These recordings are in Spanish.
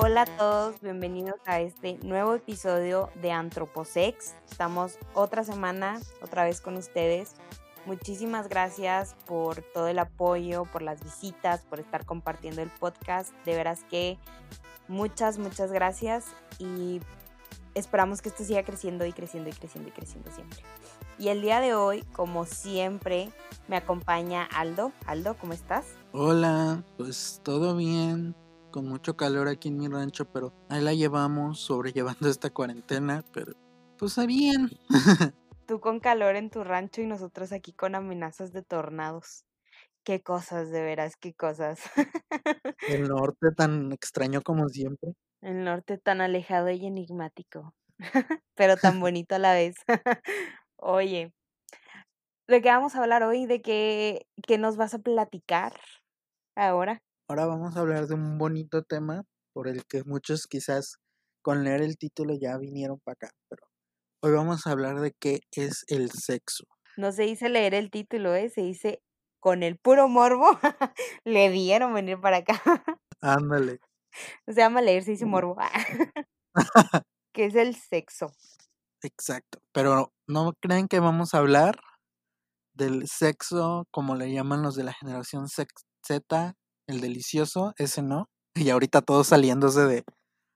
Hola a todos, bienvenidos a este nuevo episodio de Antroposex. Estamos otra semana otra vez con ustedes. Muchísimas gracias por todo el apoyo, por las visitas, por estar compartiendo el podcast. De veras que muchas, muchas gracias y esperamos que esto siga creciendo y creciendo y creciendo y creciendo siempre. Y el día de hoy, como siempre, me acompaña Aldo. Aldo, ¿cómo estás? Hola, pues todo bien, con mucho calor aquí en mi rancho, pero ahí la llevamos sobrellevando esta cuarentena, pero pues está bien. Tú con calor en tu rancho y nosotros aquí con amenazas de tornados. Qué cosas, de veras, qué cosas. El norte tan extraño como siempre. El norte tan alejado y enigmático, pero tan bonito a la vez. Oye, ¿de qué vamos a hablar hoy? ¿De qué, qué nos vas a platicar ahora? Ahora vamos a hablar de un bonito tema por el que muchos quizás con leer el título ya vinieron para acá, pero hoy vamos a hablar de qué es el sexo. No se dice leer el título, ¿eh? se dice con el puro morbo le dieron venir para acá. Ándale. Se llama leer, se dice morbo. ¿Qué es el sexo? Exacto. Pero no creen que vamos a hablar del sexo como le llaman los de la generación Z, el delicioso, ese no. Y ahorita todos saliéndose de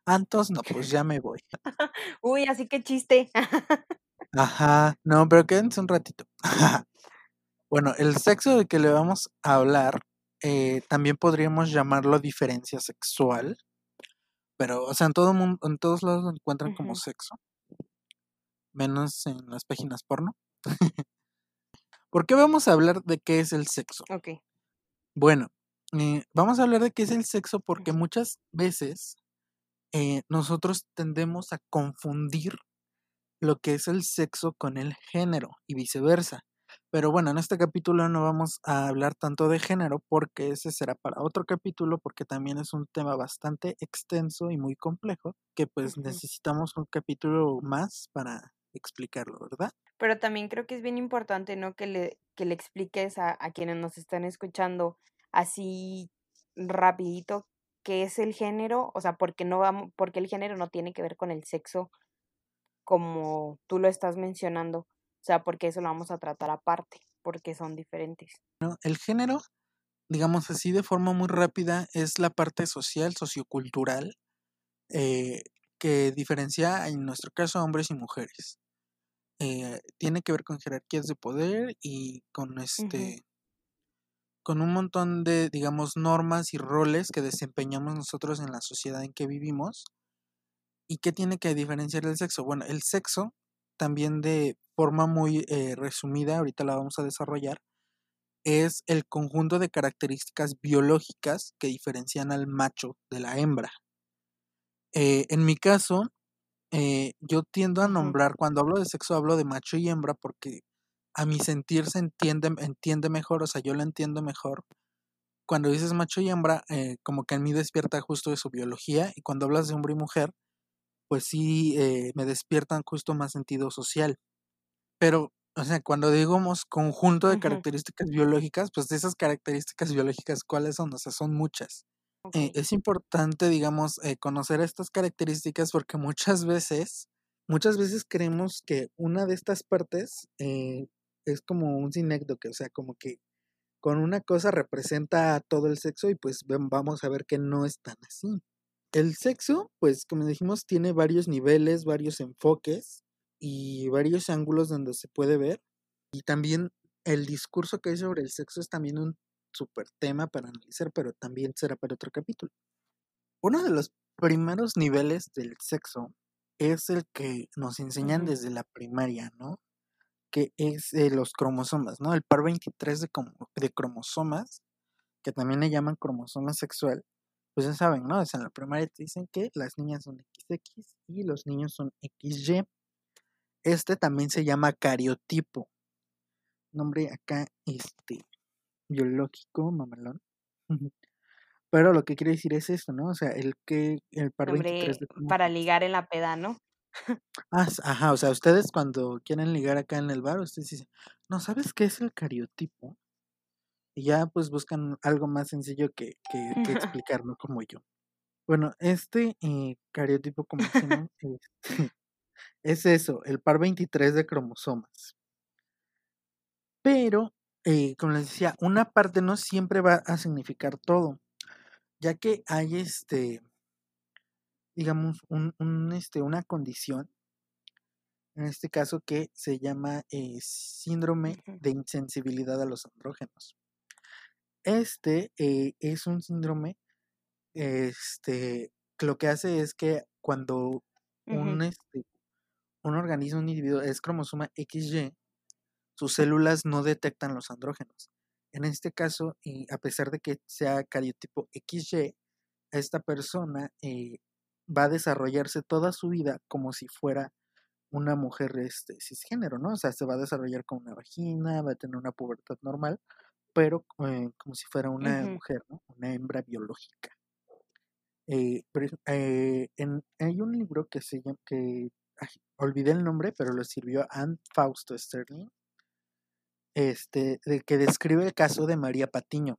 Antos, no, pues ya me voy. Uy, así que chiste. Ajá, no, pero quédense un ratito. bueno, el sexo de que le vamos a hablar, eh, también podríamos llamarlo diferencia sexual. Pero, o sea, en todo mundo, en todos lados lo encuentran como sexo. Menos en las páginas porno. ¿Por qué vamos a hablar de qué es el sexo? Ok. Bueno, eh, vamos a hablar de qué es el sexo porque muchas veces eh, nosotros tendemos a confundir lo que es el sexo con el género y viceversa. Pero bueno, en este capítulo no vamos a hablar tanto de género porque ese será para otro capítulo porque también es un tema bastante extenso y muy complejo que pues necesitamos un capítulo más para explicarlo, ¿verdad? Pero también creo que es bien importante, ¿no? Que le, que le expliques a, a quienes nos están escuchando así rapidito qué es el género, o sea, porque no vamos, porque el género no tiene que ver con el sexo como tú lo estás mencionando. O sea, porque eso lo vamos a tratar aparte, porque son diferentes. ¿no? El género, digamos así de forma muy rápida, es la parte social, sociocultural, eh, que diferencia en nuestro caso a hombres y mujeres. Eh, tiene que ver con jerarquías de poder y con este con un montón de digamos normas y roles que desempeñamos nosotros en la sociedad en que vivimos y qué tiene que diferenciar el sexo. Bueno el sexo también de forma muy eh, resumida ahorita la vamos a desarrollar es el conjunto de características biológicas que diferencian al macho de la hembra. Eh, en mi caso eh, yo tiendo a nombrar, cuando hablo de sexo, hablo de macho y hembra porque a mi sentir se entiende, entiende mejor, o sea, yo lo entiendo mejor. Cuando dices macho y hembra, eh, como que en mí despierta justo de su biología, y cuando hablas de hombre y mujer, pues sí eh, me despiertan justo más sentido social. Pero, o sea, cuando digamos conjunto de características biológicas, pues de esas características biológicas, ¿cuáles son? O sea, son muchas. Eh, Ok. es importante, digamos, eh, conocer estas características porque muchas veces, muchas veces creemos que una de estas partes eh, es como un sinécdoque, o sea, como que con una cosa representa todo el sexo y pues vamos a ver que no es tan así. El sexo, pues como dijimos, tiene varios niveles, varios enfoques y varios ángulos donde se puede ver. Y también el discurso que hay sobre el sexo es también un súper tema para analizar, pero también será para otro capítulo. Uno de los primeros niveles del sexo es el que nos enseñan desde la primaria, ¿no? Que es eh, los cromosomas, ¿no? El par 23 de, como- de cromosomas, que también le llaman cromosoma sexual, pues ya saben, ¿no? O sea, en la primaria te dicen que las niñas son XX y los niños son XY. Este también se llama cariotipo. Nombre acá, este, biológico, mamalón. Pero lo que quiere decir es esto, ¿no? O sea, el que el par 23 Nombre de para ligar en la peda, ¿no? Ah, ajá, o sea, ustedes cuando quieren ligar acá en el bar, ustedes dicen, no, ¿sabes qué es el cariotipo? Y ya pues buscan algo más sencillo que, que, que explicar, ¿no? Como yo. Bueno, este eh, cariotipo, como decimos, este, es eso, el par 23 de cromosomas. Pero, eh, como les decía, una parte no siempre va a significar todo, ya que hay este, digamos, un, un, este, una condición, en este caso que se llama eh, síndrome de insensibilidad a los andrógenos. Este eh, es un síndrome, este, lo que hace es que cuando un, este, un organismo, un individuo es cromosoma XY, sus células no detectan los andrógenos. En este caso, y a pesar de que sea cariotipo XY, esta persona eh, va a desarrollarse toda su vida como si fuera una mujer este, cisgénero, ¿no? O sea, se va a desarrollar con una vagina, va a tener una pubertad normal, pero eh, como si fuera una mujer, ¿no? Una hembra biológica. Eh, hay un libro que se llama, que olvidé el nombre, pero lo sirvió Anne Fausto Sterling, este, de que describe el caso de María Patiño.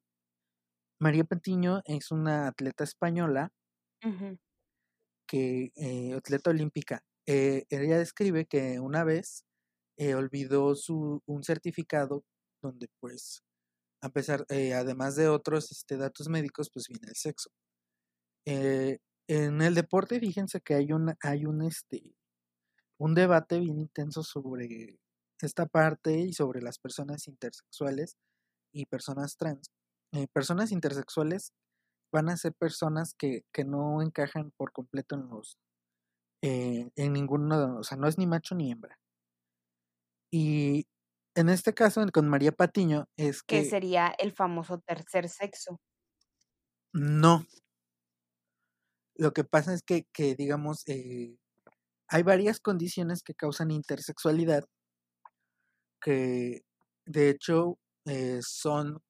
María Patiño es una atleta española, que, eh, atleta olímpica. Eh, ella describe que una vez eh, olvidó su, un certificado donde pues, a pesar, además de otros este, datos médicos, pues viene el sexo. en el deporte, fíjense que hay un, hay un, este, un debate bien intenso sobre esta parte y sobre las personas intersexuales y personas trans. Eh, personas intersexuales van a ser personas que, que, no encajan por completo en los eh, en ninguno de o sea, no es ni macho ni hembra. Y en este caso con María Patiño es que... Que sería el famoso tercer sexo. No. Lo que pasa es que, que digamos, eh, hay varias condiciones que causan intersexualidad que de hecho eh, son,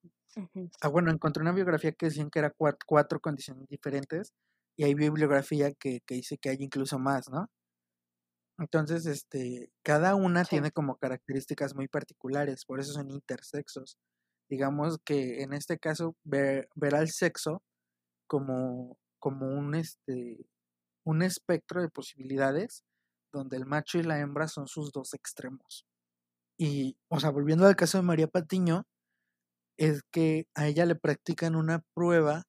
ah, bueno, encontré una biografía que decían que era cuatro, condiciones diferentes y hay bibliografía que, que, dice que hay incluso más, ¿no? Entonces, este, cada una tiene como características muy particulares, por eso son intersexos. Digamos que en este caso ver, ver al sexo como, como un, este, un espectro de posibilidades donde el macho y la hembra son sus dos extremos. Y, o sea, volviendo al caso de María Patiño, es que a ella le practican una prueba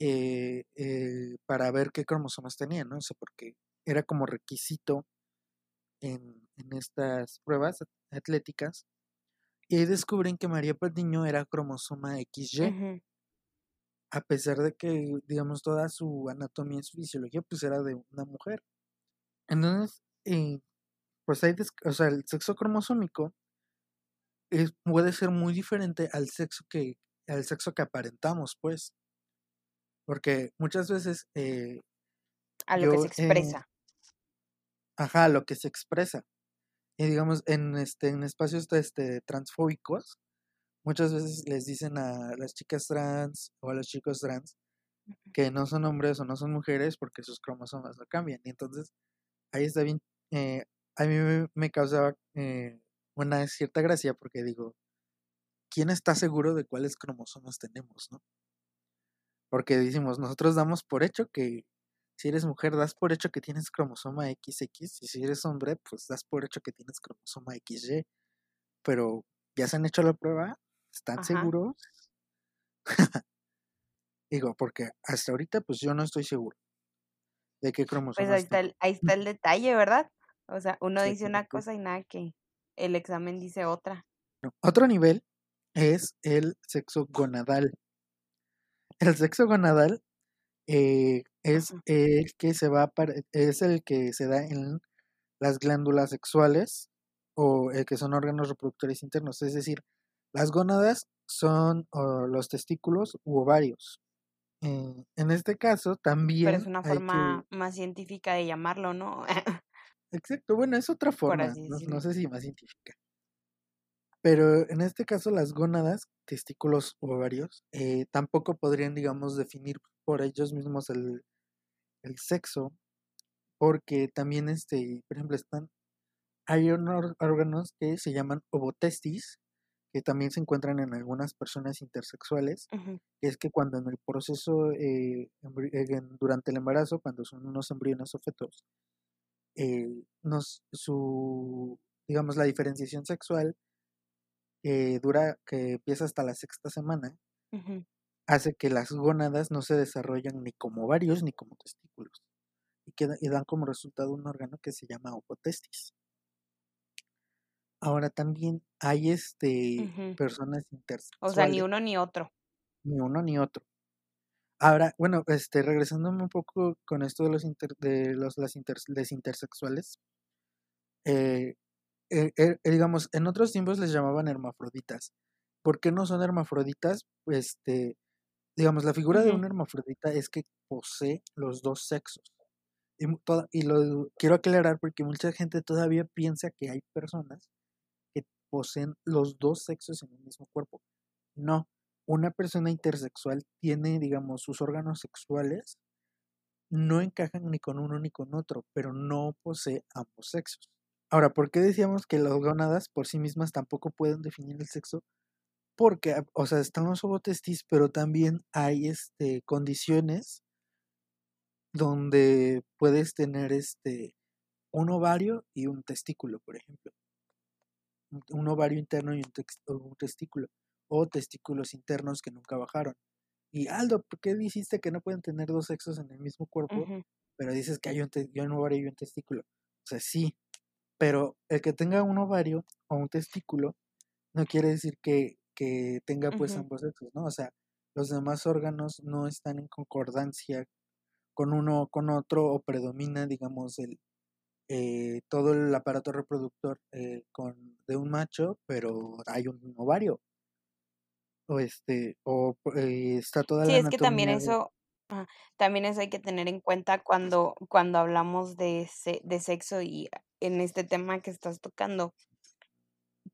eh, eh, para ver qué cromosomas tenía, ¿no? O sea, porque era como requisito en, en estas pruebas atléticas. Y ahí descubren que María Patiño era cromosoma XY. A pesar de que, digamos, toda su anatomía y su fisiología, pues era de una mujer. Entonces, eh, pues hay, o sea, el sexo cromosómico es, puede ser muy diferente al sexo que, al sexo que aparentamos, pues. Porque muchas veces... Eh, a lo que se expresa. ajá, a lo que se expresa. Y digamos, en, este, en espacios este, transfóbicos, muchas veces les dicen a las chicas trans o a los chicos trans que no son hombres o no son mujeres porque sus cromosomas no cambian. Y entonces ahí está bien, eh, a mí me, causaba eh, una cierta gracia porque digo, ¿quién está seguro de cuáles cromosomas tenemos, no? Porque decimos, nosotros damos por hecho que si eres mujer, das por hecho que tienes cromosoma XX, y si eres hombre, pues das por hecho que tienes cromosoma XY. Pero, ¿ya se han hecho la prueba? ¿Están seguros? Digo, porque hasta ahorita, pues yo no estoy seguro de qué cromosomas. Pues ahí está, el, ahí está el detalle, ¿verdad? O sea, uno dice una cosa y nada que el examen dice otra. Otro nivel es el sexo gonadal. El sexo gonadal eh, es el que se va es el que se da en las glándulas sexuales o el que son órganos reproductores internos, es decir, las gónadas son los testículos u ovarios. Eh, en este caso también. Pero es una forma más científica de llamarlo, ¿no? Exacto, bueno, es otra forma, no, sé si más científica. Pero en este caso las gónadas, testículos o ovarios, eh, tampoco podrían, digamos, definir por ellos mismos el, el sexo, porque también, este, por ejemplo, están, hay unos órganos que se llaman ovotestis, que también se encuentran en algunas personas intersexuales, que es que cuando en el proceso, eh, eh durante el embarazo, cuando son unos embriones o fetos, eh, nos, su, digamos, la diferenciación sexual eh, dura, que empieza hasta la sexta semana, hace que las gónadas no se desarrollan ni como ovarios ni como testículos y, queda, y dan como resultado un órgano que se llama opotestis. Ahora también hay este personas intersexuales. O sea, ni uno ni otro. Ni uno ni otro. Ahora, bueno, este, regresándome un poco con esto de los de los las intersexuales, eh, eh, eh, digamos, en otros tiempos les llamaban hermafroditas. ¿Por qué no son hermafroditas? Este, digamos, la figura de un hermafrodita es que posee los dos sexos. Y, y lo quiero aclarar porque mucha gente todavía piensa que hay personas que poseen los dos sexos en el mismo cuerpo. No, una persona intersexual tiene, digamos, sus órganos sexuales no encajan ni con uno ni con otro, pero no posee ambos sexos. Ahora, ¿por qué decíamos que las gónadas por sí mismas tampoco pueden definir el sexo? Porque, ah, o sea, están los ovotestis, pero también hay este, condiciones donde puedes tener este, un ovario y un testículo, por ejemplo. Un ovario interno y un, testículo. O testículos internos que nunca bajaron. Y Aldo, ¿por qué dijiste que no pueden tener dos sexos en el mismo cuerpo? Pero dices que hay un, un ovario y un testículo. O sea, sí, pero el que tenga un ovario o un testículo no quiere decir que, que tenga pues ambos sexos, ¿no? O sea, los demás órganos no están en concordancia con uno o con otro o predomina, digamos, el, eh, todo el aparato reproductor eh, con, de un macho, pero hay un ovario. O este, o eh, está toda sí, la es que también eso, también eso hay que tener en cuenta cuando, cuando hablamos de, de sexo y en este tema que estás tocando,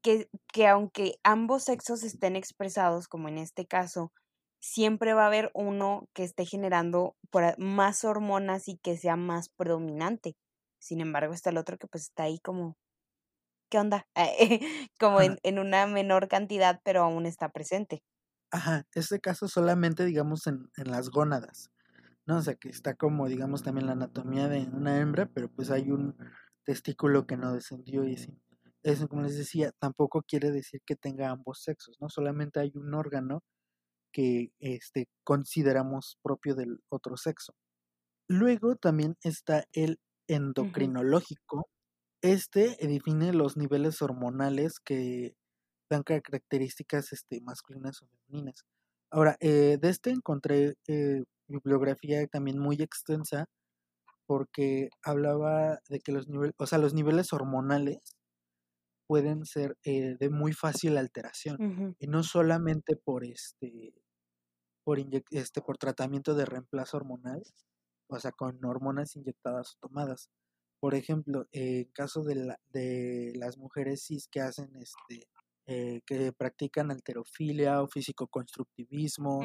que, que aunque ambos sexos estén expresados, como en este caso, siempre va a haber uno que esté generando más hormonas y que sea más predominante. Sin embargo, está el otro que pues está ahí como, ¿qué onda? como en, en, una menor cantidad, pero aún está presente. Ajá, este caso solamente, digamos, en, en las gónadas, ¿no? O sea, que está como, digamos, también la anatomía de una hembra, pero pues hay un testículo que no descendió y así. Eso, como les decía, tampoco quiere decir que tenga ambos sexos, ¿no? Solamente hay un órgano que este, consideramos propio del otro sexo. Luego también está el endocrinológico. Este define los niveles hormonales que dan características este, masculinas o femeninas. Ahora, eh, de este encontré eh, bibliografía también muy extensa porque hablaba de que los niveles, o sea, los niveles hormonales pueden ser eh, de muy fácil alteración y no solamente por este por este por tratamiento de reemplazo hormonal, o sea, con hormonas inyectadas o tomadas. Por ejemplo, en caso de, la, de las mujeres cis que hacen este eh, que practican alterofilia o físico-constructivismo,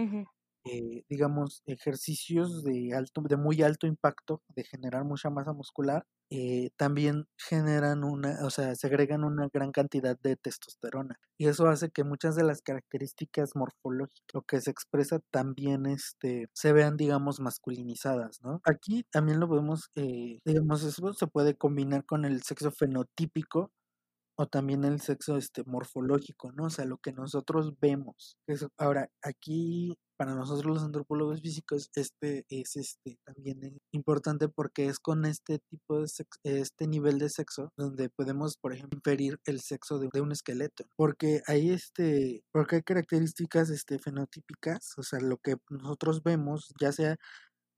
eh, digamos, ejercicios de, alto, de muy alto impacto, de generar mucha masa muscular, eh, también generan una, o sea, segregan una gran cantidad de testosterona. Y eso hace que muchas de las características morfológicas, lo que se expresa, también este, se vean, digamos, masculinizadas, ¿no? Aquí también lo podemos, digamos, eso se puede combinar con el sexo fenotípico, o también el sexo este morfológico, ¿no? O sea, lo que nosotros vemos. ahora, aquí para nosotros los antropólogos físicos este es este también importante porque es con este tipo de sexo, este nivel de sexo donde podemos, por ejemplo, inferir el sexo de, de, un esqueleto, porque hay este porque hay características este fenotípicas, o sea, lo que nosotros vemos, ya sea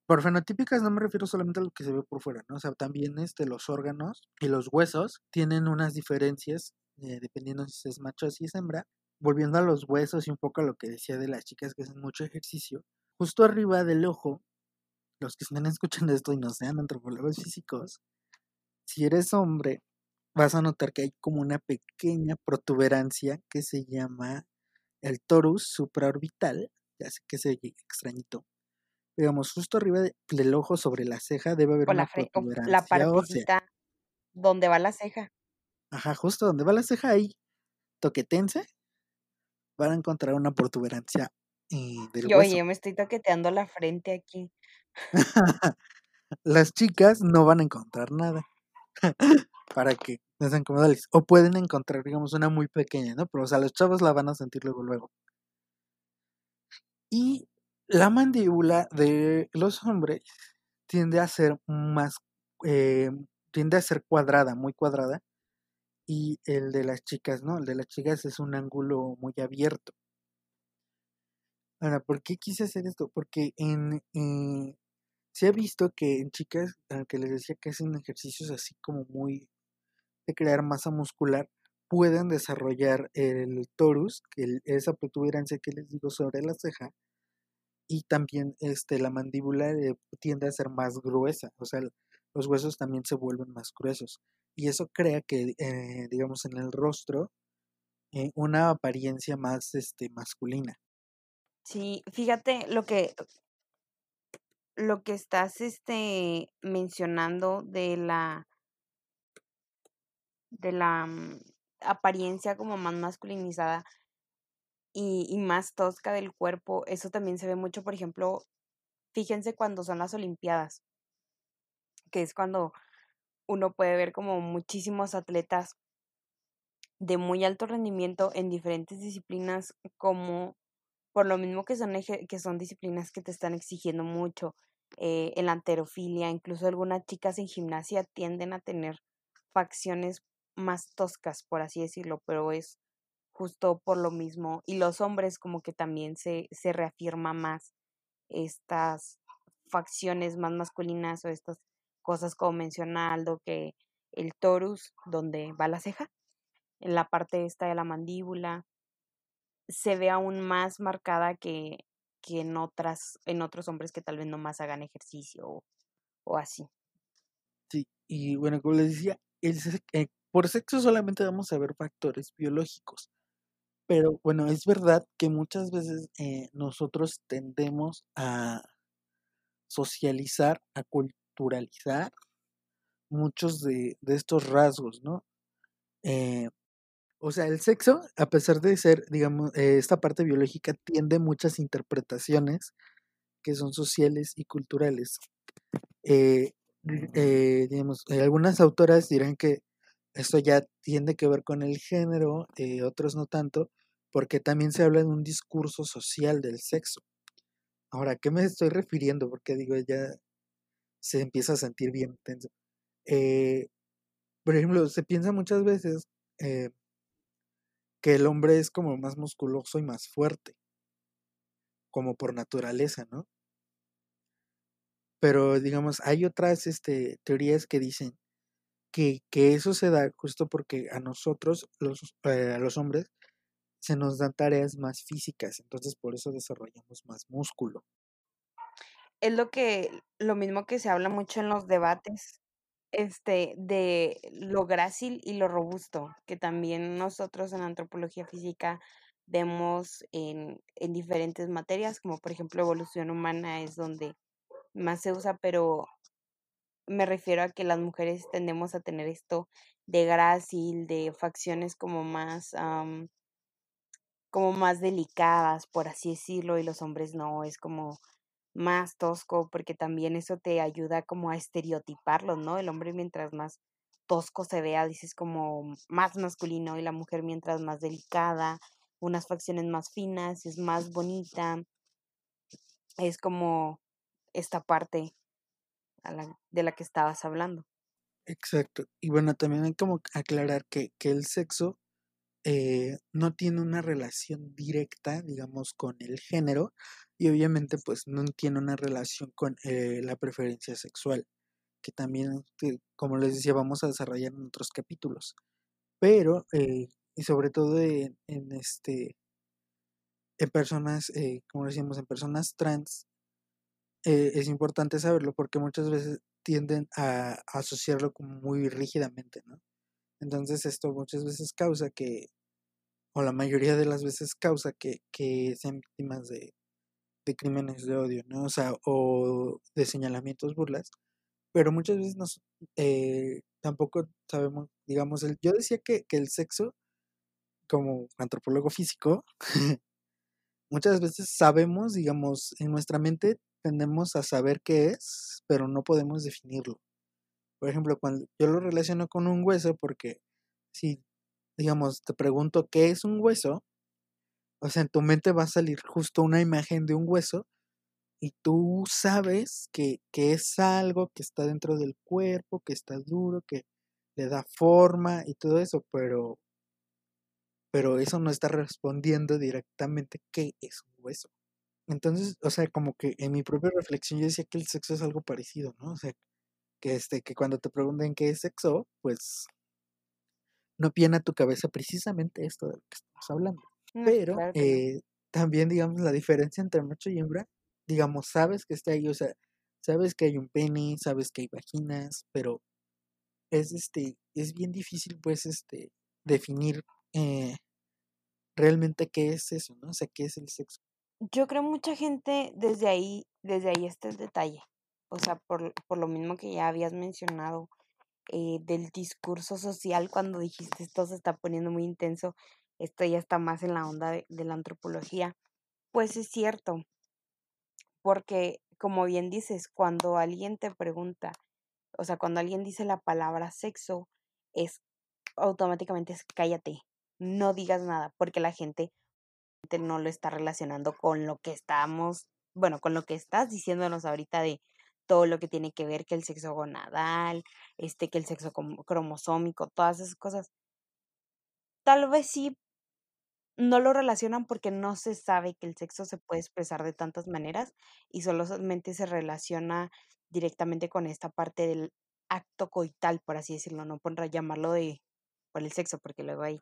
por fenotípicas no me refiero solamente a lo que se ve por fuera, ¿no? O sea, también este, los órganos y los huesos tienen unas diferencias eh, dependiendo si es macho o si es hembra. Volviendo a los huesos y un poco a lo que decía de las chicas que hacen mucho ejercicio, justo arriba del ojo, los que estén escuchando esto y no sean antropólogos físicos, si eres hombre, vas a notar que hay como una pequeña protuberancia que se llama el torus supraorbital, ya sé que se extrañito, digamos, justo arriba del ojo sobre la ceja debe haber una la o la partecita donde va la ceja. Ajá, justo donde va la ceja ahí, toquétense, van a encontrar una protuberancia, eh, del Y hueso. oye, me estoy toqueteando la frente aquí. Las chicas no van a encontrar nada. Para que no sean como Alex. O pueden encontrar, digamos, una muy pequeña, ¿no? Pero, o sea, los chavos la van a sentir luego, luego. Y la mandíbula de los hombres tiende a ser más, eh, tiende a ser cuadrada, muy cuadrada. Y el de las chicas, ¿no? El de las chicas es un ángulo muy abierto. Ahora, ¿por qué quise hacer esto? Porque en, eh, se ha visto que en chicas, ah, que les decía que hacen ejercicios así como muy de crear masa muscular, pueden desarrollar el torus, que esa protuberancia que les digo sobre la ceja, y también este, la mandíbula eh, tiende a ser más gruesa, o sea, los huesos también se vuelven más gruesos. Y eso crea que, eh, digamos, en el rostro, eh, una apariencia más este, masculina. Sí, fíjate lo que lo que estás, este, mencionando de la de la, mm, apariencia como más masculinizada y y más tosca del cuerpo, eso también se ve mucho, por ejemplo, fíjense cuando son las olimpiadas. Que es cuando uno puede ver como muchísimos atletas de muy alto rendimiento en diferentes disciplinas, como por lo mismo que son que son disciplinas que te están exigiendo mucho, eh, en la halterofilia, incluso algunas chicas en gimnasia tienden a tener facciones más toscas, por así decirlo, pero es justo por lo mismo. Y los hombres como que también se se reafirma más estas facciones más masculinas o estas cosas como menciona Aldo, que el torus, donde va la ceja, en la parte esta de la mandíbula, se ve aún más marcada que que en otras en otros hombres que tal vez nomás hagan ejercicio o o así. Sí, y bueno, como les decía, el eh, por sexo solamente vamos a ver factores biológicos. Pero bueno, es verdad que muchas veces, eh, nosotros tendemos a socializar, a culturalizar muchos de estos rasgos, ¿no? Eh, o sea, el sexo, a pesar de ser, digamos, eh, esta parte biológica, tiende muchas interpretaciones que son sociales y culturales. Eh, eh, digamos, eh, algunas autoras dirán que esto ya tiene que ver con el género, eh, otros no tanto, porque también se habla de un discurso social del sexo. Ahora, ¿a qué me estoy refiriendo? Porque digo, ya se empieza a sentir bien tenso. Eh, por ejemplo, se piensa muchas veces, eh que el hombre es como más musculoso y más fuerte. Como por naturaleza, ¿no? Pero, digamos, hay otras, este, teorías que dicen que que eso se da justo porque a nosotros, los, eh, a los hombres, se nos dan tareas más físicas, entonces por eso desarrollamos más músculo. Es lo que lo mismo que se habla mucho en los debates, este, de lo grácil y lo robusto, que también nosotros en antropología física vemos en en diferentes materias, como por ejemplo, evolución humana es donde más se usa, pero me refiero a que las mujeres tendemos a tener esto de grácil, de facciones como más, am como más delicadas, por así decirlo, y los hombres no, es como más tosco, porque también eso te ayuda como a estereotiparlos, ¿no? El hombre mientras más tosco se vea, dices como más masculino, y la mujer mientras más delicada, unas facciones más finas, es más bonita. Es como esta parte a la de la que estabas hablando. Exacto. Y bueno, también hay como aclarar que que el sexo, eh, no tiene una relación directa, digamos, con el género, y obviamente, pues, no tiene una relación con, eh, la preferencia sexual, que también, que como les decía, vamos a desarrollar en otros capítulos. Pero, eh, y sobre todo en en, este en personas, eh, como decíamos, en personas trans eh, es importante saberlo, porque muchas veces tienden a asociarlo como muy rígidamente, ¿no? Entonces, esto muchas veces causa que o la mayoría de las veces causa que que sean víctimas de de crímenes de odio, ¿no? O sea, o de señalamientos burlas, pero muchas veces nos, eh, tampoco sabemos, digamos, el, yo decía que, que el sexo, como antropólogo físico, muchas veces sabemos, digamos, en nuestra mente tendemos a saber qué es, pero no podemos definirlo. Por ejemplo, cuando yo lo relaciono con un hueso, porque si, digamos, te pregunto qué es un hueso, o sea, en tu mente va a salir justo una imagen de un hueso y tú sabes que, que es algo que está dentro del cuerpo, que está duro, que le da forma y todo eso, pero, pero eso no está respondiendo directamente qué es un hueso. Entonces, o sea, como que en mi propia reflexión yo decía que el sexo es algo parecido, ¿no? O sea, que este, que cuando te pregunten qué es sexo, pues no viene a tu cabeza precisamente esto de lo que estamos hablando. No, Pero claro eh, también, digamos, la diferencia entre macho y hembra, digamos, sabes que está ahí, o sea, sabes que hay un pene, sabes que hay vaginas, pero es este, es bien difícil, pues, este, definir eh, realmente qué es eso, ¿no? O sea, qué es el sexo. Yo creo mucha gente desde ahí, desde ahí está el detalle. O sea, por, por lo mismo que ya habías mencionado eh, del discurso social cuando dijiste esto se está poniendo muy intenso, esto ya está más en la onda de, de la antropología. Pues es cierto, porque como bien dices, cuando alguien te pregunta, o sea, cuando alguien dice la palabra sexo, es automáticamente es cállate, no digas nada, porque la gente no lo está relacionando con lo que estamos, bueno, con lo que estás diciéndonos ahorita de todo lo que tiene que ver que el sexo gonadal, este, que el sexo cromosómico, todas esas cosas. Tal vez sí no lo relacionan porque no se sabe que el sexo se puede expresar de tantas maneras y solamente se relaciona directamente con esta parte del acto coital, por así decirlo, no por llamarlo de por el sexo, porque luego ahí,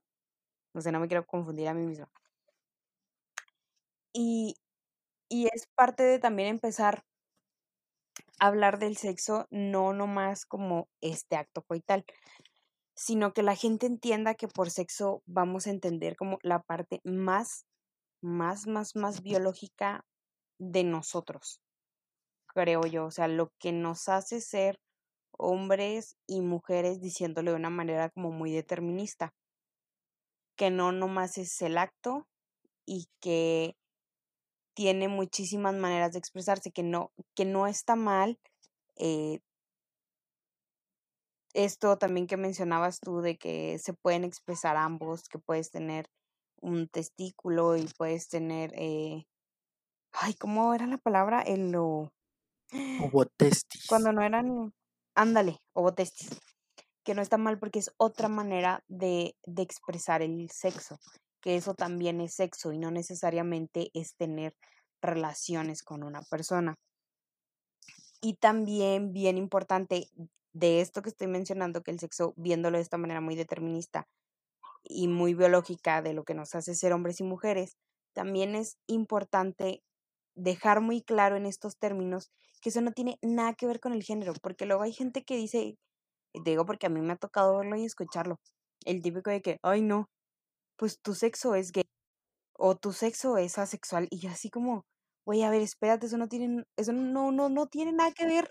no sé, no me quiero confundir a mí misma. Y, y es parte de también empezar a hablar del sexo, no nomás como este acto coital, sino que la gente entienda que por sexo vamos a entender como la parte más, más, más, más biológica de nosotros, creo yo, o sea, lo que nos hace ser hombres y mujeres diciéndole de una manera como muy determinista, que no nomás es el acto y que tiene muchísimas maneras de expresarse, que no, que no está mal. eh, esto también que mencionabas tú de que se pueden expresar ambos, que puedes tener un testículo y puedes tener, eh, ay, ¿cómo era la palabra? El lo, Ovotestis. cuando no eran, ándale, ovotestis, que no está mal porque es otra manera de, de expresar el sexo, que eso también es sexo y no necesariamente es tener relaciones con una persona. Y también bien importante de esto que estoy mencionando, que el sexo, viéndolo de esta manera muy determinista y muy biológica de lo que nos hace ser hombres y mujeres, también es importante dejar muy claro en estos términos que eso no tiene nada que ver con el género, porque luego hay gente que dice, digo porque a mí me ha tocado verlo y escucharlo, el típico de que, ay no, pues tu sexo es gay o tu sexo es asexual y así como, oye, a ver, espérate, eso no tiene, eso no, no, no tiene nada que ver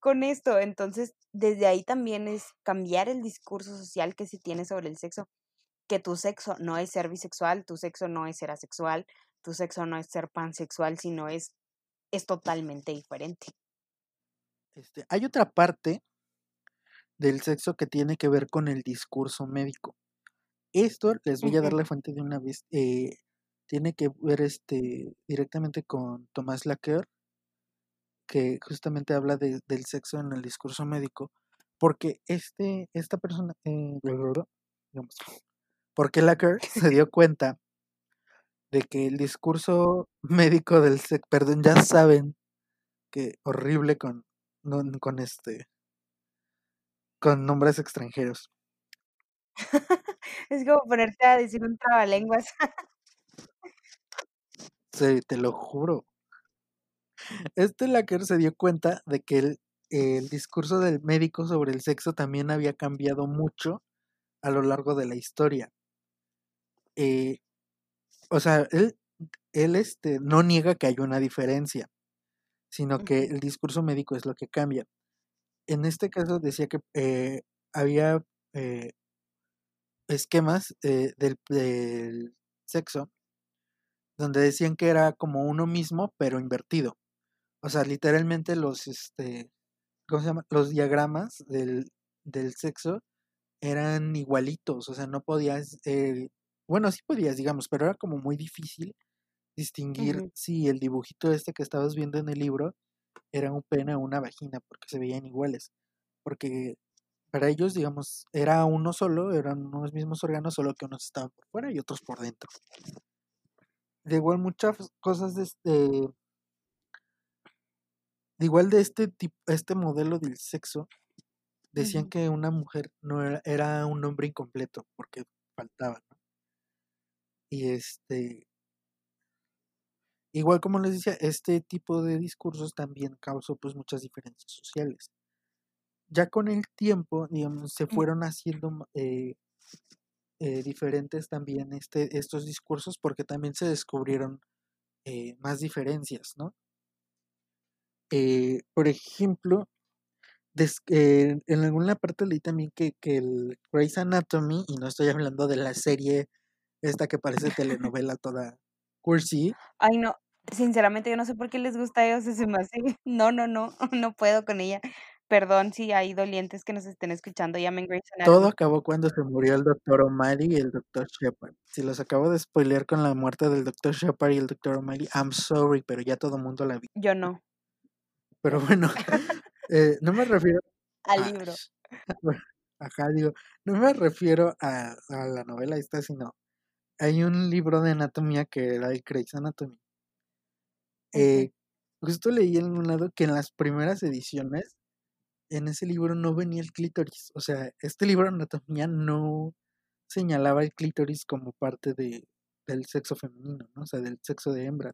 con esto. Entonces, desde ahí también es cambiar el discurso social que se tiene sobre el sexo, que tu sexo no es ser bisexual, tu sexo no es ser asexual, tu sexo no es ser pansexual, sino es, es totalmente diferente. Este, hay otra parte del sexo que tiene que ver con el discurso médico. Esto les voy a dar la fuente de una vez. eh, tiene que ver este directamente con Tomás Laqueur, que justamente habla de- del sexo en el discurso médico, porque este, esta persona, eh, digamos, porque Laqueur se dio cuenta de que el discurso médico del sexo, perdón, ya saben que horrible con, con este, con nombres extranjeros. Es como ponerte a decir un trabalenguas. Sí, te lo juro. Este Lacker se dio cuenta de que el, el discurso del médico sobre el sexo también había cambiado mucho a lo largo de la historia. Eh, o sea, él él este, no niega que hay una diferencia, sino que el discurso médico es lo que cambia. En este caso decía que eh, había eh, esquemas eh, del, del sexo donde decían que era como uno mismo, pero invertido. O sea, literalmente los, este, ¿cómo se llama? Los diagramas del, del sexo eran igualitos, o sea, no podías, eh, bueno, sí podías, digamos, pero era como muy difícil distinguir si el dibujito este que estabas viendo en el libro era un pene o una vagina, porque se veían iguales. Porque para ellos, digamos, era uno solo, eran unos mismos órganos, solo que unos estaban por fuera y otros por dentro. De igual muchas cosas de este, de igual de este tipo, este modelo del sexo, decían que una mujer no era, era un hombre incompleto porque faltaba, ¿no? Y este, igual como les decía, este tipo de discursos también causó pues muchas diferencias sociales. Ya con el tiempo, digamos, se fueron haciendo eh, eh, diferentes también este, estos discursos porque también se descubrieron eh, más diferencias, ¿no? Eh, por ejemplo, en alguna parte leí también que, que el Grey's Anatomy, y no estoy hablando de la serie esta que parece telenovela toda cursi. Ay, no, sinceramente yo no sé por qué les gusta a ellos, ese más. No, no, no, no puedo con ella. Perdón si hay dolientes que nos estén escuchando, llamen Grey's Anatomy. Todo acabó cuando se murió el doctor O'Malley y el doctor Shepard. Si los acabo de spoilear con la muerte del doctor Shepard y el doctor O'Malley, I'm sorry, pero ya todo el mundo la vi. Yo no. Pero bueno, eh, no me refiero al libro. Ajá, digo, no me refiero a, la novela esta, sino hay un libro de anatomía que era el Grey's Anatomy. Eh, justo leí en un lado que en las primeras ediciones, en ese libro no venía el clítoris. O sea, este libro de anatomía no señalaba el clítoris como parte de, del sexo femenino, ¿no? O sea, del sexo de hembra.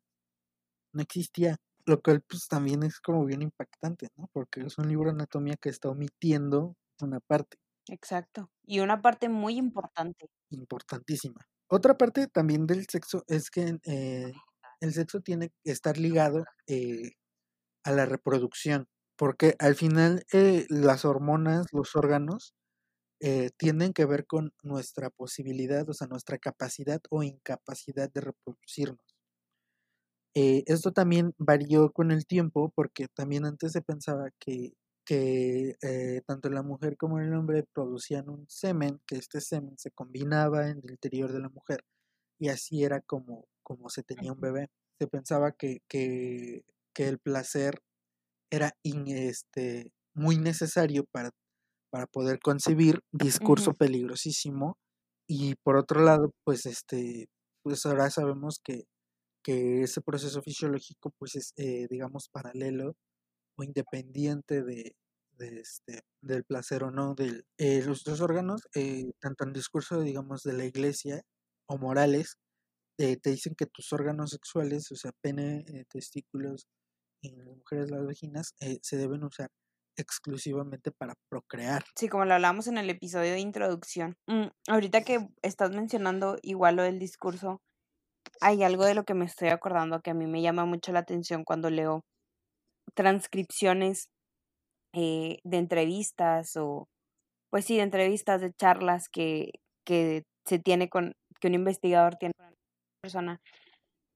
No existía. Lo cual pues también es como bien impactante, ¿no? Porque es un libro de anatomía que está omitiendo una parte. Exacto. Y una parte muy importante. Importantísima. Otra parte también del sexo es que eh, el sexo tiene que estar ligado eh, a la reproducción, porque al final eh, las hormonas, los órganos, tienen que ver con nuestra posibilidad, o sea, nuestra capacidad o incapacidad de reproducirnos. Eh, esto también varió con el tiempo porque también antes se pensaba que, que eh, tanto la mujer como el hombre producían un semen, que este semen se combinaba en el interior de la mujer y así era como, como se tenía un bebé. Se pensaba que, que, que el placer era este, muy necesario para, para poder concebir, discurso peligrosísimo. Y por otro lado, pues este, pues ahora sabemos que que ese proceso fisiológico pues es, eh, digamos, paralelo o independiente de, este, del placer o no de eh, los dos órganos, eh, tanto en discurso, digamos, de la iglesia o morales, te dicen que tus órganos sexuales, o sea, pene, testículos y en las mujeres las vaginas, se deben usar exclusivamente para procrear. Sí, como lo hablamos en el episodio de introducción. Mm, ahorita que estás mencionando igual lo del discurso, hay algo de lo que me estoy acordando que a mí me llama mucho la atención cuando leo transcripciones eh, de entrevistas o, pues sí, de entrevistas, de charlas que, que se tiene con, que un investigador tiene con una persona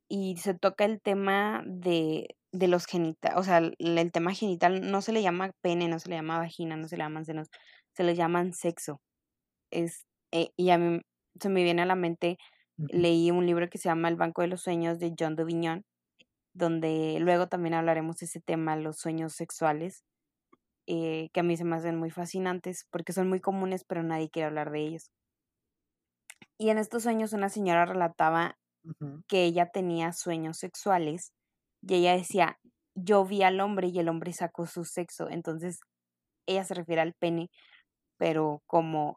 y se toca el tema de, de los genitales, o sea, el, tema genital no se le llama pene, no se le llama vagina, no se le llaman senos, se le llaman sexo. Es, eh, y a mí se me viene a la mente leí un libro que se llama El Banco de los Sueños de John Duvignon, donde luego también hablaremos de ese tema, los sueños sexuales, eh, que a mí se me hacen muy fascinantes porque son muy comunes, pero nadie quiere hablar de ellos. Y en estos sueños una señora relataba que ella tenía sueños sexuales y ella decía, yo vi al hombre y el hombre sacó su sexo, entonces ella se refiere al pene, pero como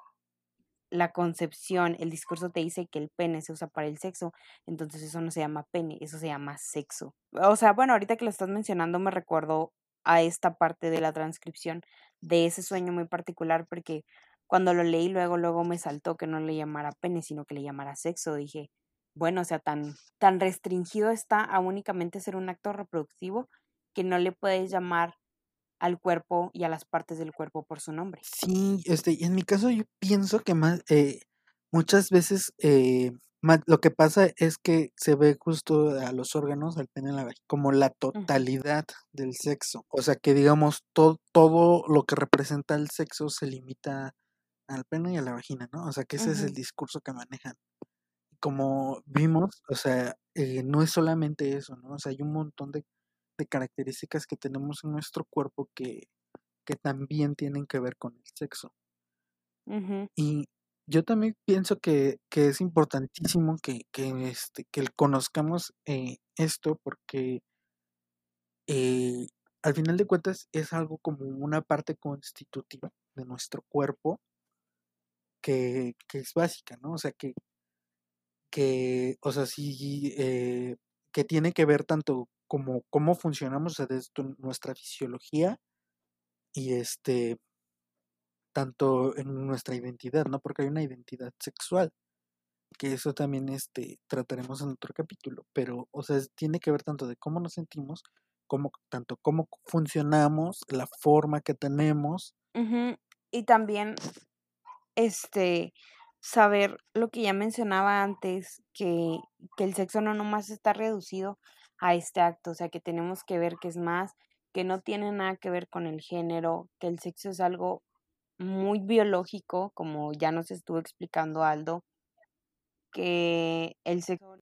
la concepción, el discurso te dice que el pene se usa para el sexo, entonces eso no se llama pene, eso se llama sexo. O sea, bueno, ahorita que lo estás mencionando me recuerdo a esta parte de la transcripción de ese sueño muy particular porque cuando lo leí luego luego me saltó que no le llamara pene, sino que le llamara sexo, dije, bueno, o sea, tan, tan restringido está a únicamente ser un acto reproductivo que no le puedes llamar al cuerpo y a las partes del cuerpo por su nombre. Sí, este, en mi caso yo pienso que más, eh, muchas veces eh, lo que pasa es que se ve justo a los órganos, al pene en la vagina, como la totalidad del sexo. O sea que digamos, todo, todo lo que representa el sexo se limita al pene y a la vagina, ¿no? O sea que ese es el discurso que manejan. Como vimos, o sea, eh, no es solamente eso, ¿no? O sea, hay un montón de, características que tenemos en nuestro cuerpo que, que también tienen que ver con el sexo. Y yo también pienso que, que es importantísimo que, que, este, que conozcamos eh, esto porque eh, al final de cuentas es algo como una parte constitutiva de nuestro cuerpo que, que es básica, ¿no? O sea, que, que o sea, sí, eh, que tiene que ver tanto como cómo funcionamos, o sea, desde nuestra fisiología y este tanto en nuestra identidad, ¿no? Porque hay una identidad sexual, que eso también este, trataremos en otro capítulo, pero, o sea, tiene que ver tanto de cómo nos sentimos, como, tanto cómo funcionamos, la forma que tenemos. Y también, este, saber lo que ya mencionaba antes, que, que el sexo no nomás está reducido a este acto, o sea, que tenemos que ver que es más, que no tiene nada que ver con el género, que el sexo es algo muy biológico, como ya nos estuvo explicando Aldo, que el sexo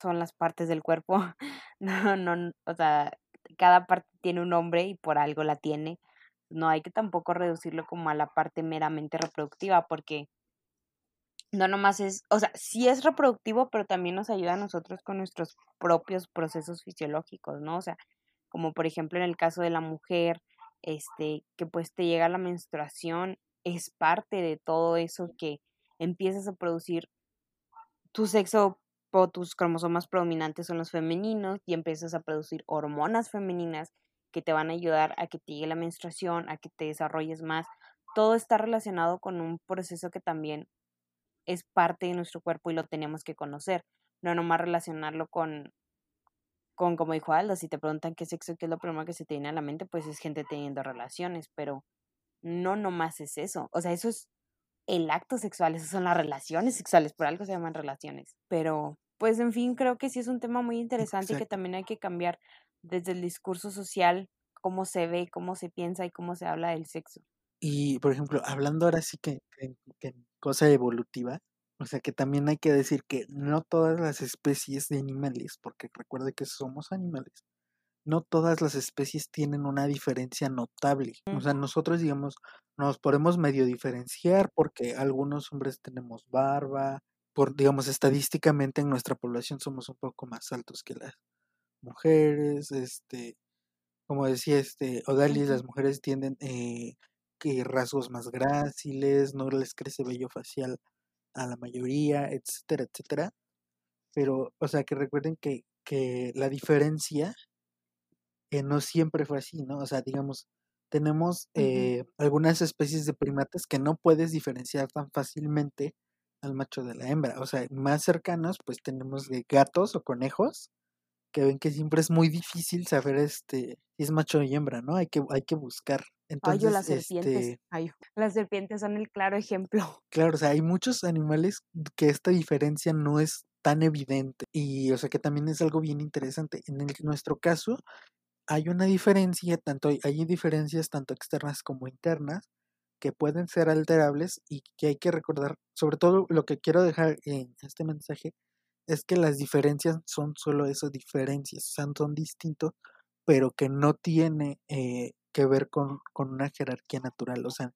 son las partes del cuerpo. No, no, o sea, cada parte tiene un nombre y por algo la tiene. No hay que tampoco reducirlo como a la parte meramente reproductiva, porque no nomás es, o sea, sí es reproductivo, pero también nos ayuda a nosotros con nuestros propios procesos fisiológicos, ¿no? O sea, como por ejemplo en el caso de la mujer, este, que pues te llega la menstruación, es parte de todo eso que empiezas a producir tu sexo o tus cromosomas predominantes son los femeninos y empiezas a producir hormonas femeninas que te van a ayudar a que te llegue la menstruación, a que te desarrolles más. Todo está relacionado con un proceso que también es parte de nuestro cuerpo y lo tenemos que conocer, no nomás relacionarlo con con, como dijo Aldo, si te preguntan qué sexo, qué es lo primero que se te viene a la mente, pues es gente teniendo relaciones, pero no nomás es eso. O sea, eso es el acto sexual, esas son las relaciones sexuales, por algo se llaman relaciones. Pero, pues, en fin, creo que sí es un tema muy interesante y que también hay que cambiar desde el discurso social cómo se ve, cómo se piensa y cómo se habla del sexo. Y, por ejemplo, hablando ahora sí que, que cosa evolutiva, o sea que también hay que decir que no todas las especies de animales, porque recuerde que somos animales, no todas las especies tienen una diferencia notable. O sea, nosotros, digamos, nos podemos medio diferenciar porque algunos hombres tenemos barba, por, digamos, estadísticamente en nuestra población somos un poco más altos que las mujeres, este, como decía este Odalis, las mujeres tienen eh, que rasgos más gráciles, no les crece vello facial a la mayoría, etcétera, etcétera. Pero, o sea, que recuerden que, que la diferencia eh, no siempre fue así, ¿no? O sea, digamos, tenemos eh, algunas especies de primates que no puedes diferenciar tan fácilmente al macho de la hembra. O sea, más cercanos, pues tenemos de gatos o conejos, que ven que siempre es muy difícil saber este si es macho y hembra, ¿no? Hay que, hay que buscar. Entonces, Ay, las serpientes. Este Ay, las serpientes son el claro ejemplo. Claro, o sea, hay muchos animales que esta diferencia no es tan evidente. Y, o sea, que también es algo bien interesante. En nuestro caso, hay una diferencia, tanto hay diferencias tanto externas como internas que pueden ser alterables y que hay que recordar, sobre todo lo que quiero dejar en este mensaje es que las diferencias son solo eso, diferencias, son distintos, pero que no tiene eh, que ver con, una jerarquía natural, o sea,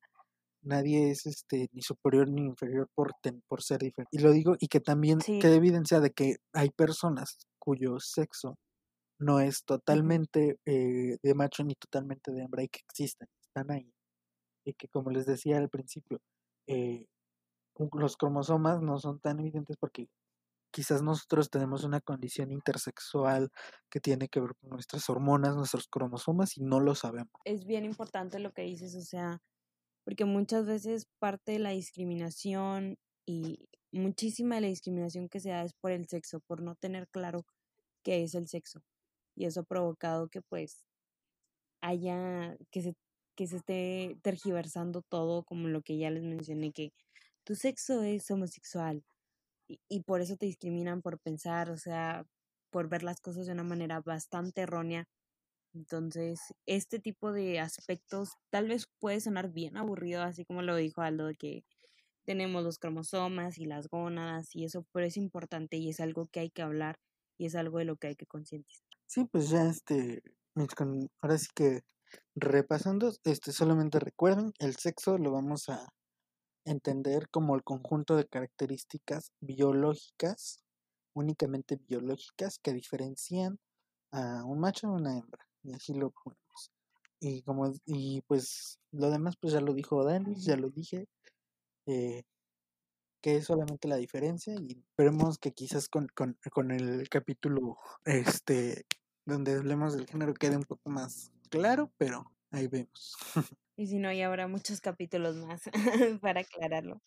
nadie es este ni superior ni inferior por, por ser diferente. Y lo digo, y que también queda evidencia de que hay personas cuyo sexo no es totalmente eh, de macho ni totalmente de hembra y que existen, están ahí. Y que como les decía al principio, eh, los cromosomas no son tan evidentes porque quizás nosotros tenemos una condición intersexual que tiene que ver con nuestras hormonas, nuestros cromosomas y no lo sabemos. Es bien importante lo que dices, o sea, porque muchas veces parte de la discriminación y muchísima de la discriminación que se da es por el sexo, por no tener claro qué es el sexo. Y eso ha provocado que pues haya, que se, que se esté tergiversando todo, como lo que ya les mencioné, que tu sexo es homosexual. Y, por eso te discriminan por pensar, o sea, por ver las cosas de una manera bastante errónea. Entonces, este tipo de aspectos tal vez puede sonar bien aburrido, así como lo dijo Aldo, de que tenemos los cromosomas y las gónadas y eso, pero es importante y es algo que hay que hablar y es algo de lo que hay que concientizar. Sí, pues ya este, ahora sí que repasando, este solamente recuerden, el sexo lo vamos a entender como el conjunto de características biológicas, únicamente biológicas, que diferencian a un macho o una hembra. Y así lo ponemos. Y como y pues lo demás pues ya lo dijo Dani, ya lo dije. Eh, que es solamente la diferencia y esperemos que quizás con, con, con, el capítulo este donde hablemos del género quede un poco más claro, pero ahí vemos. Y si no, ya habrá muchos capítulos más para aclararlo.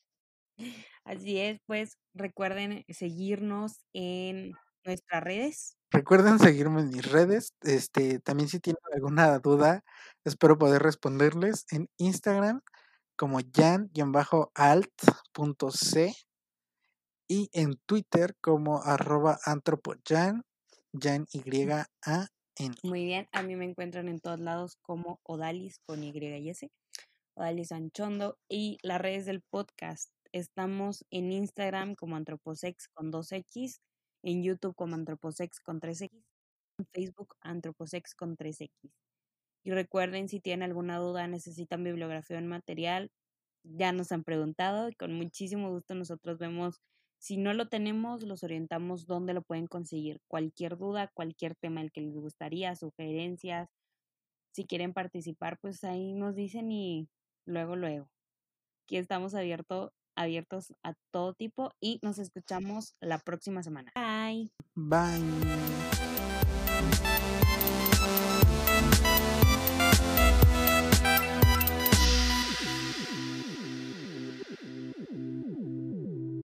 Así es, pues recuerden seguirnos en nuestras redes. Recuerden seguirme en mis redes. Este, también si tienen alguna duda, espero poder responderles en Instagram como jan-alt.c y en Twitter como arroba antropojan, jan y a Muy bien, a mí me encuentran en todos lados como Odalis con Y y S, Odalis Anchondo y las redes del podcast. Estamos en Instagram como Antroposex con 2X, en YouTube como Antroposex con 3X, en Facebook Antroposex con 3X. Y recuerden, si tienen alguna duda, necesitan bibliografía en material, ya nos han preguntado y con muchísimo gusto nosotros vemos, si no lo tenemos, los orientamos dónde lo pueden conseguir. Cualquier duda, cualquier tema el que les gustaría, sugerencias, si quieren participar, pues ahí nos dicen y luego, luego. Aquí estamos abierto, abiertos a todo tipo y nos escuchamos la próxima semana. Bye. Bye.